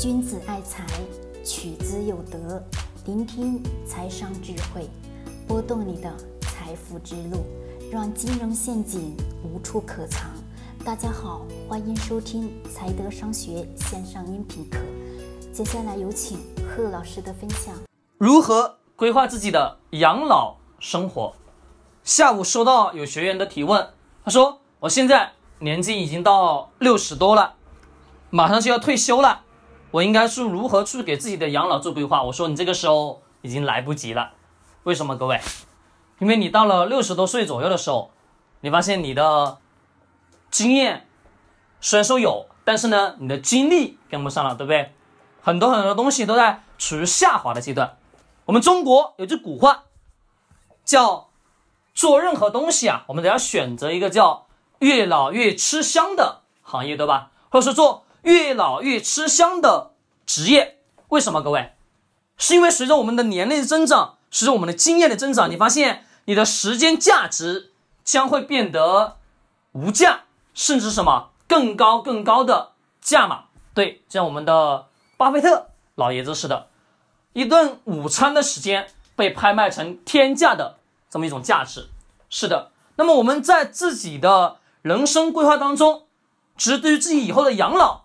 君子爱财，取之有德。聆听财商智慧，拨动你的财富之路，让金融陷阱无处可藏。大家好，欢迎收听财德商学线上音频课。接下来有请贺老师的分享。如何规划自己的养老生活？下午收到有学员的提问，他说：“我现在年纪已经到六十多了，马上就要退休了。”我应该是如何去给自己的养老做规划？我说你这个时候已经来不及了，为什么？各位，因为你到了六十多岁左右的时候，你发现你的经验虽然说有，但是呢，你的精力跟不上了，对不对？很多很多东西都在处于下滑的阶段。我们中国有句古话，叫做任何东西啊，我们都要选择一个叫越老越吃香的行业，对吧？或者说做。越老越吃香的职业，为什么？各位，是因为随着我们的年龄的增长，随着我们的经验的增长，你发现你的时间价值将会变得无价，甚至什么更高更高的价码。对，像我们的巴菲特老爷子似的，一顿午餐的时间被拍卖成天价的这么一种价值。是的，那么我们在自己的人生规划当中，其实对于自己以后的养老。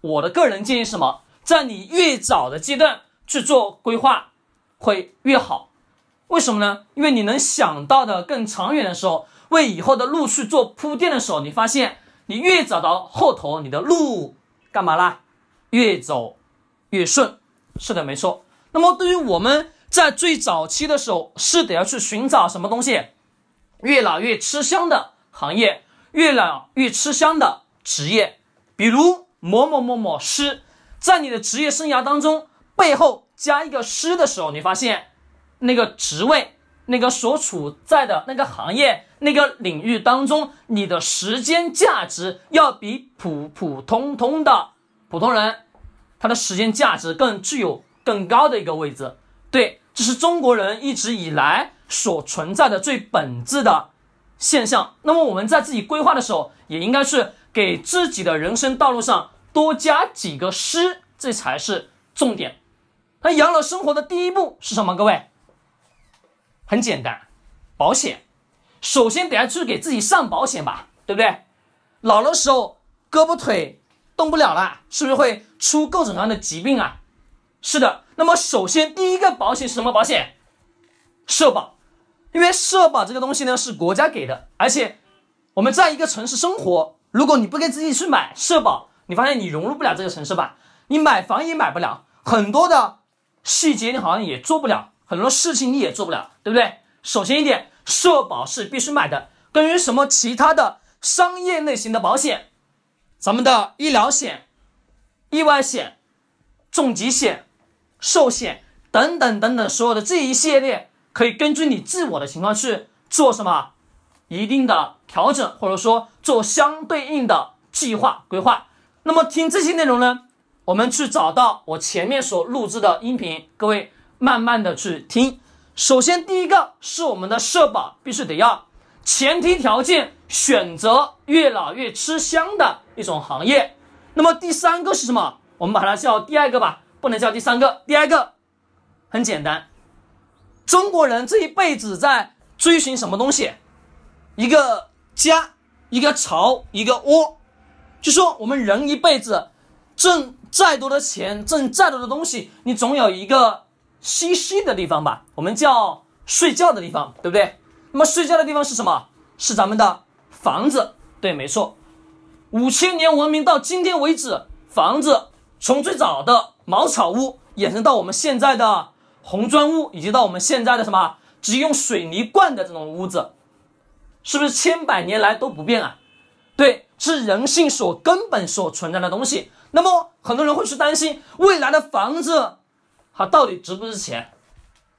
我的个人建议是什么？在你越早的阶段去做规划，会越好。为什么呢？因为你能想到的更长远的时候，为以后的路去做铺垫的时候，你发现你越早到后头，你的路干嘛啦？越走越顺。是的，没错。那么对于我们在最早期的时候，是得要去寻找什么东西？越老越吃香的行业，越老越吃香的职业，比如。某某某某师，在你的职业生涯当中背后加一个师的时候，你发现那个职位、那个所处在的那个行业、那个领域当中，你的时间价值要比普普通通的普通人，他的时间价值更具有更高的一个位置。对，这是中国人一直以来所存在的最本质的现象。那么我们在自己规划的时候，也应该是给自己的人生道路上。多加几个师，这才是重点。那养老生活的第一步是什么？各位，很简单，保险。首先得要去给自己上保险吧，对不对？老的时候胳膊腿动不了了，是不是会出各种各样的疾病啊？是的。那么首先第一个保险是什么保险？社保。因为社保这个东西呢是国家给的，而且我们在一个城市生活，如果你不给自己去买社保，你发现你融入不了这个城市吧？你买房也买不了，很多的细节你好像也做不了，很多事情你也做不了，对不对？首先一点，社保是必须买的，跟于什么其他的商业类型的保险，咱们的医疗险、意外险、重疾险、寿险等等等等，所有的这一系列，可以根据你自我的情况去做什么一定的调整，或者说做相对应的计划规划。那么听这些内容呢，我们去找到我前面所录制的音频，各位慢慢的去听。首先第一个是我们的社保必须得要，前提条件选择越老越吃香的一种行业。那么第三个是什么？我们把它叫第二个吧，不能叫第三个。第二个很简单，中国人这一辈子在追寻什么东西？一个家，一个巢，一个窝。就说我们人一辈子挣再多的钱，挣再多的东西，你总有一个栖息的地方吧？我们叫睡觉的地方，对不对？那么睡觉的地方是什么？是咱们的房子。对，没错。五千年文明到今天为止，房子从最早的茅草屋衍生到我们现在的红砖屋，以及到我们现在的什么只用水泥灌的这种屋子，是不是千百年来都不变啊？对。是人性所根本所存在的东西。那么很多人会去担心未来的房子，它到底值不值钱？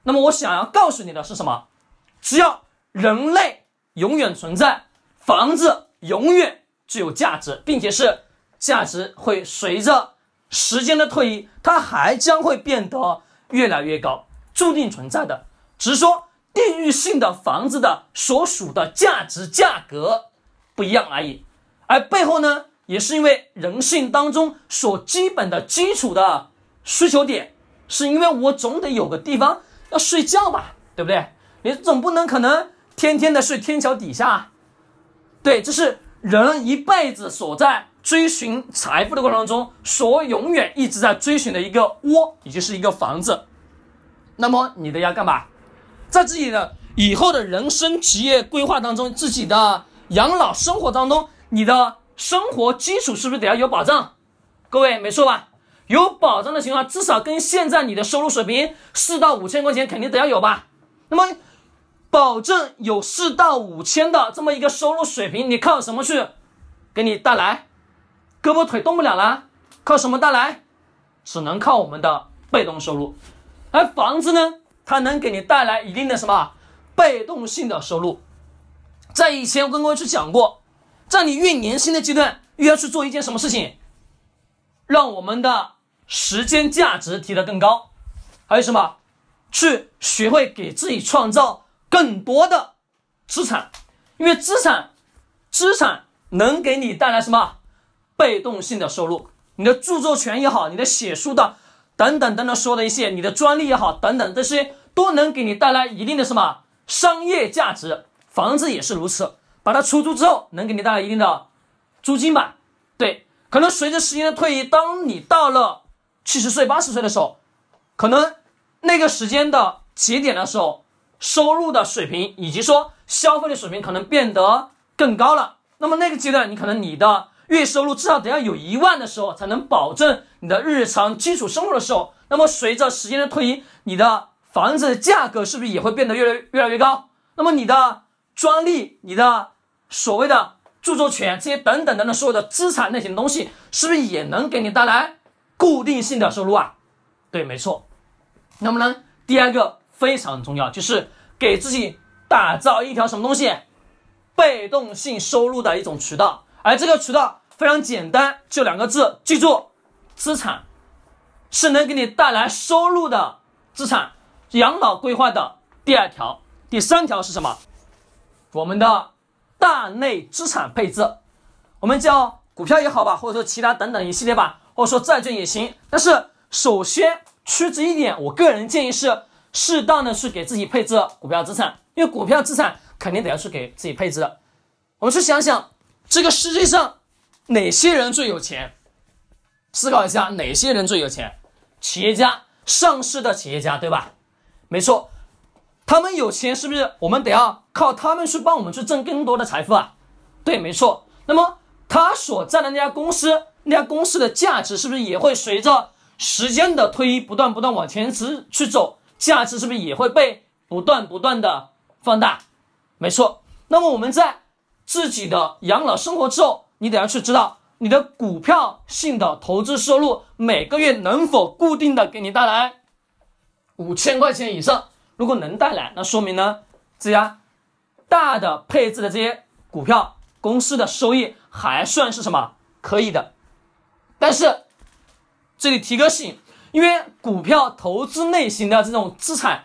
那么我想要告诉你的是什么？只要人类永远存在，房子永远具有价值，并且是价值会随着时间的推移，它还将会变得越来越高，注定存在的。只是说地域性的房子的所属的价值价格不一样而已。而背后呢，也是因为人性当中所基本的基础的需求点，是因为我总得有个地方要睡觉吧，对不对？你总不能可能天天的睡天桥底下，对，这是人一辈子所在追寻财富的过程当中，所永远一直在追寻的一个窝，也就是一个房子。那么你的要干嘛？在自己的以后的人生职业规划当中，自己的养老生活当中，你的生活基础是不是得要有保障？各位没错吧？有保障的情况，至少跟现在你的收入水平四到五千块钱肯定得要有吧？那么，保证有四到五千的这么一个收入水平，你靠什么去给你带来？胳膊腿动不了了，靠什么带来？只能靠我们的被动收入。而房子呢，它能给你带来一定的什么被动性的收入？在以前我跟各位去讲过，在你越年轻的阶段，越要去做一件什么事情，让我们的时间价值提得更高。还有什么？去学会给自己创造更多的资产，因为资产，资产能给你带来什么被动性的收入？你的著作权也好，你的写书的等等等等说的一些，你的专利也好，等等这些都能给你带来一定的什么商业价值。房子也是如此，把它出租之后，能给你带来一定的租金吧？对，可能随着时间的推移，当你到了七十岁、八十岁的时候，可能。那个时间的节点的时候，收入的水平以及说消费的水平可能变得更高了。那么那个阶段，你可能你的月收入至少得要有一万的时候，才能保证你的日常基础生活的时候。那么随着时间的推移，你的房子的价格是不是也会变得越来越来越高？那么你的专利、你的所谓的著作权这些等等等等所有的资产类型的东西，是不是也能给你带来固定性的收入啊？对，没错。那么呢，第二个非常重要，就是给自己打造一条什么东西，被动性收入的一种渠道。而这个渠道非常简单，就两个字，记住，资产是能给你带来收入的资产。养老规划的第二条，第三条是什么？我们的大类资产配置，我们叫股票也好吧，或者说其他等等一系列吧，或者说债券也行。但是首先。趋之一点，我个人建议是适当的去给自己配置股票资产，因为股票资产肯定得要去给自己配置的。我们去想想，这个世界上哪些人最有钱？思考一下，哪些人最有钱？企业家，上市的企业家，对吧？没错，他们有钱，是不是我们得要靠他们去帮我们去挣更多的财富啊？对，没错。那么他所在的那家公司，那家公司的价值是不是也会随着？时间的推移，不断不断往前直去走，价值是不是也会被不断不断的放大？没错。那么我们在自己的养老生活之后，你得要去知道你的股票性的投资收入每个月能否固定的给你带来五千块钱以上。如果能带来，那说明呢这家大的配置的这些股票公司的收益还算是什么可以的，但是。这里提个醒，因为股票投资类型的这种资产，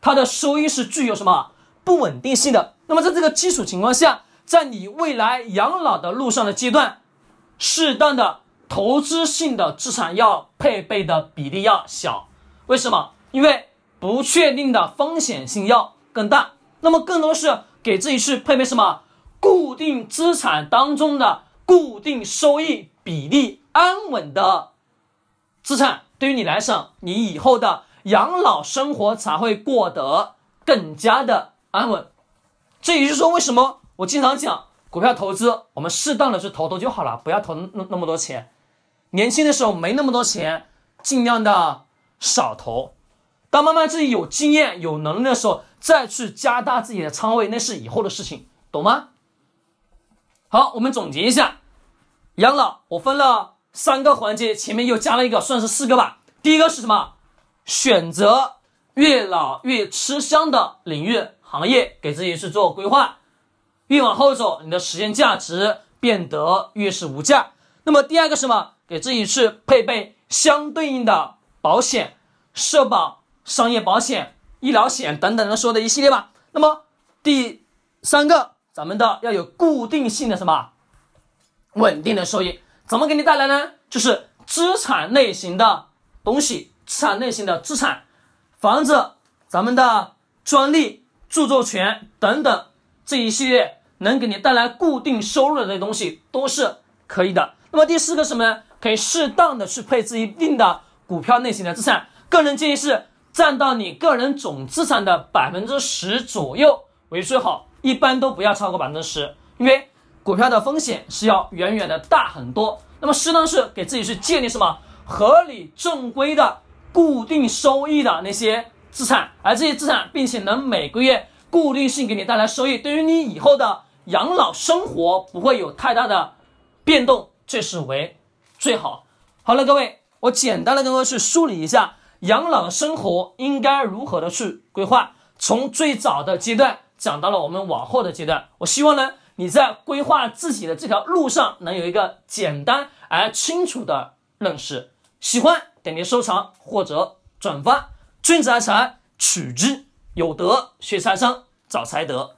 它的收益是具有什么不稳定性的。那么在这个基础情况下，在你未来养老的路上的阶段，适当的投资性的资产要配备的比例要小。为什么？因为不确定的风险性要更大。那么更多是给自己去配备什么固定资产当中的固定收益比例安稳的。资产对于你来讲，你以后的养老生活才会过得更加的安稳。这也就是说，为什么我经常讲股票投资，我们适当的去投投就好了，不要投那那么多钱。年轻的时候没那么多钱，尽量的少投。当慢慢自己有经验、有能力的时候，再去加大自己的仓位，那是以后的事情，懂吗？好，我们总结一下，养老我分了。三个环节前面又加了一个，算是四个吧。第一个是什么？选择越老越吃香的领域行业，给自己去做规划。越往后走，你的时间价值变得越是无价。那么第二个什么？给自己去配备相对应的保险、社保、商业保险、医疗险等等的说的一系列吧。那么第三个，咱们的要有固定性的什么？稳定的收益。怎么给你带来呢？就是资产类型的东西，资产类型的资产，房子、咱们的专利、著作权等等这一系列能给你带来固定收入的这些东西都是可以的。那么第四个什么呢？可以适当的去配置一定的股票类型的资产，个人建议是占到你个人总资产的百分之十左右为最好，一般都不要超过百分之十，因为股票的风险是要远远的大很多。那么适当是给自己去建立什么合理正规的固定收益的那些资产，而这些资产并且能每个月固定性给你带来收益，对于你以后的养老生活不会有太大的变动，这是为。最好，好了，各位，我简单的跟各位去梳理一下养老生活应该如何的去规划，从最早的阶段讲到了我们往后的阶段。我希望呢，你在规划自己的这条路上能有一个简单而清楚的认识。喜欢点击收藏或者转发。君子爱财，取之有德；学财商，找财德。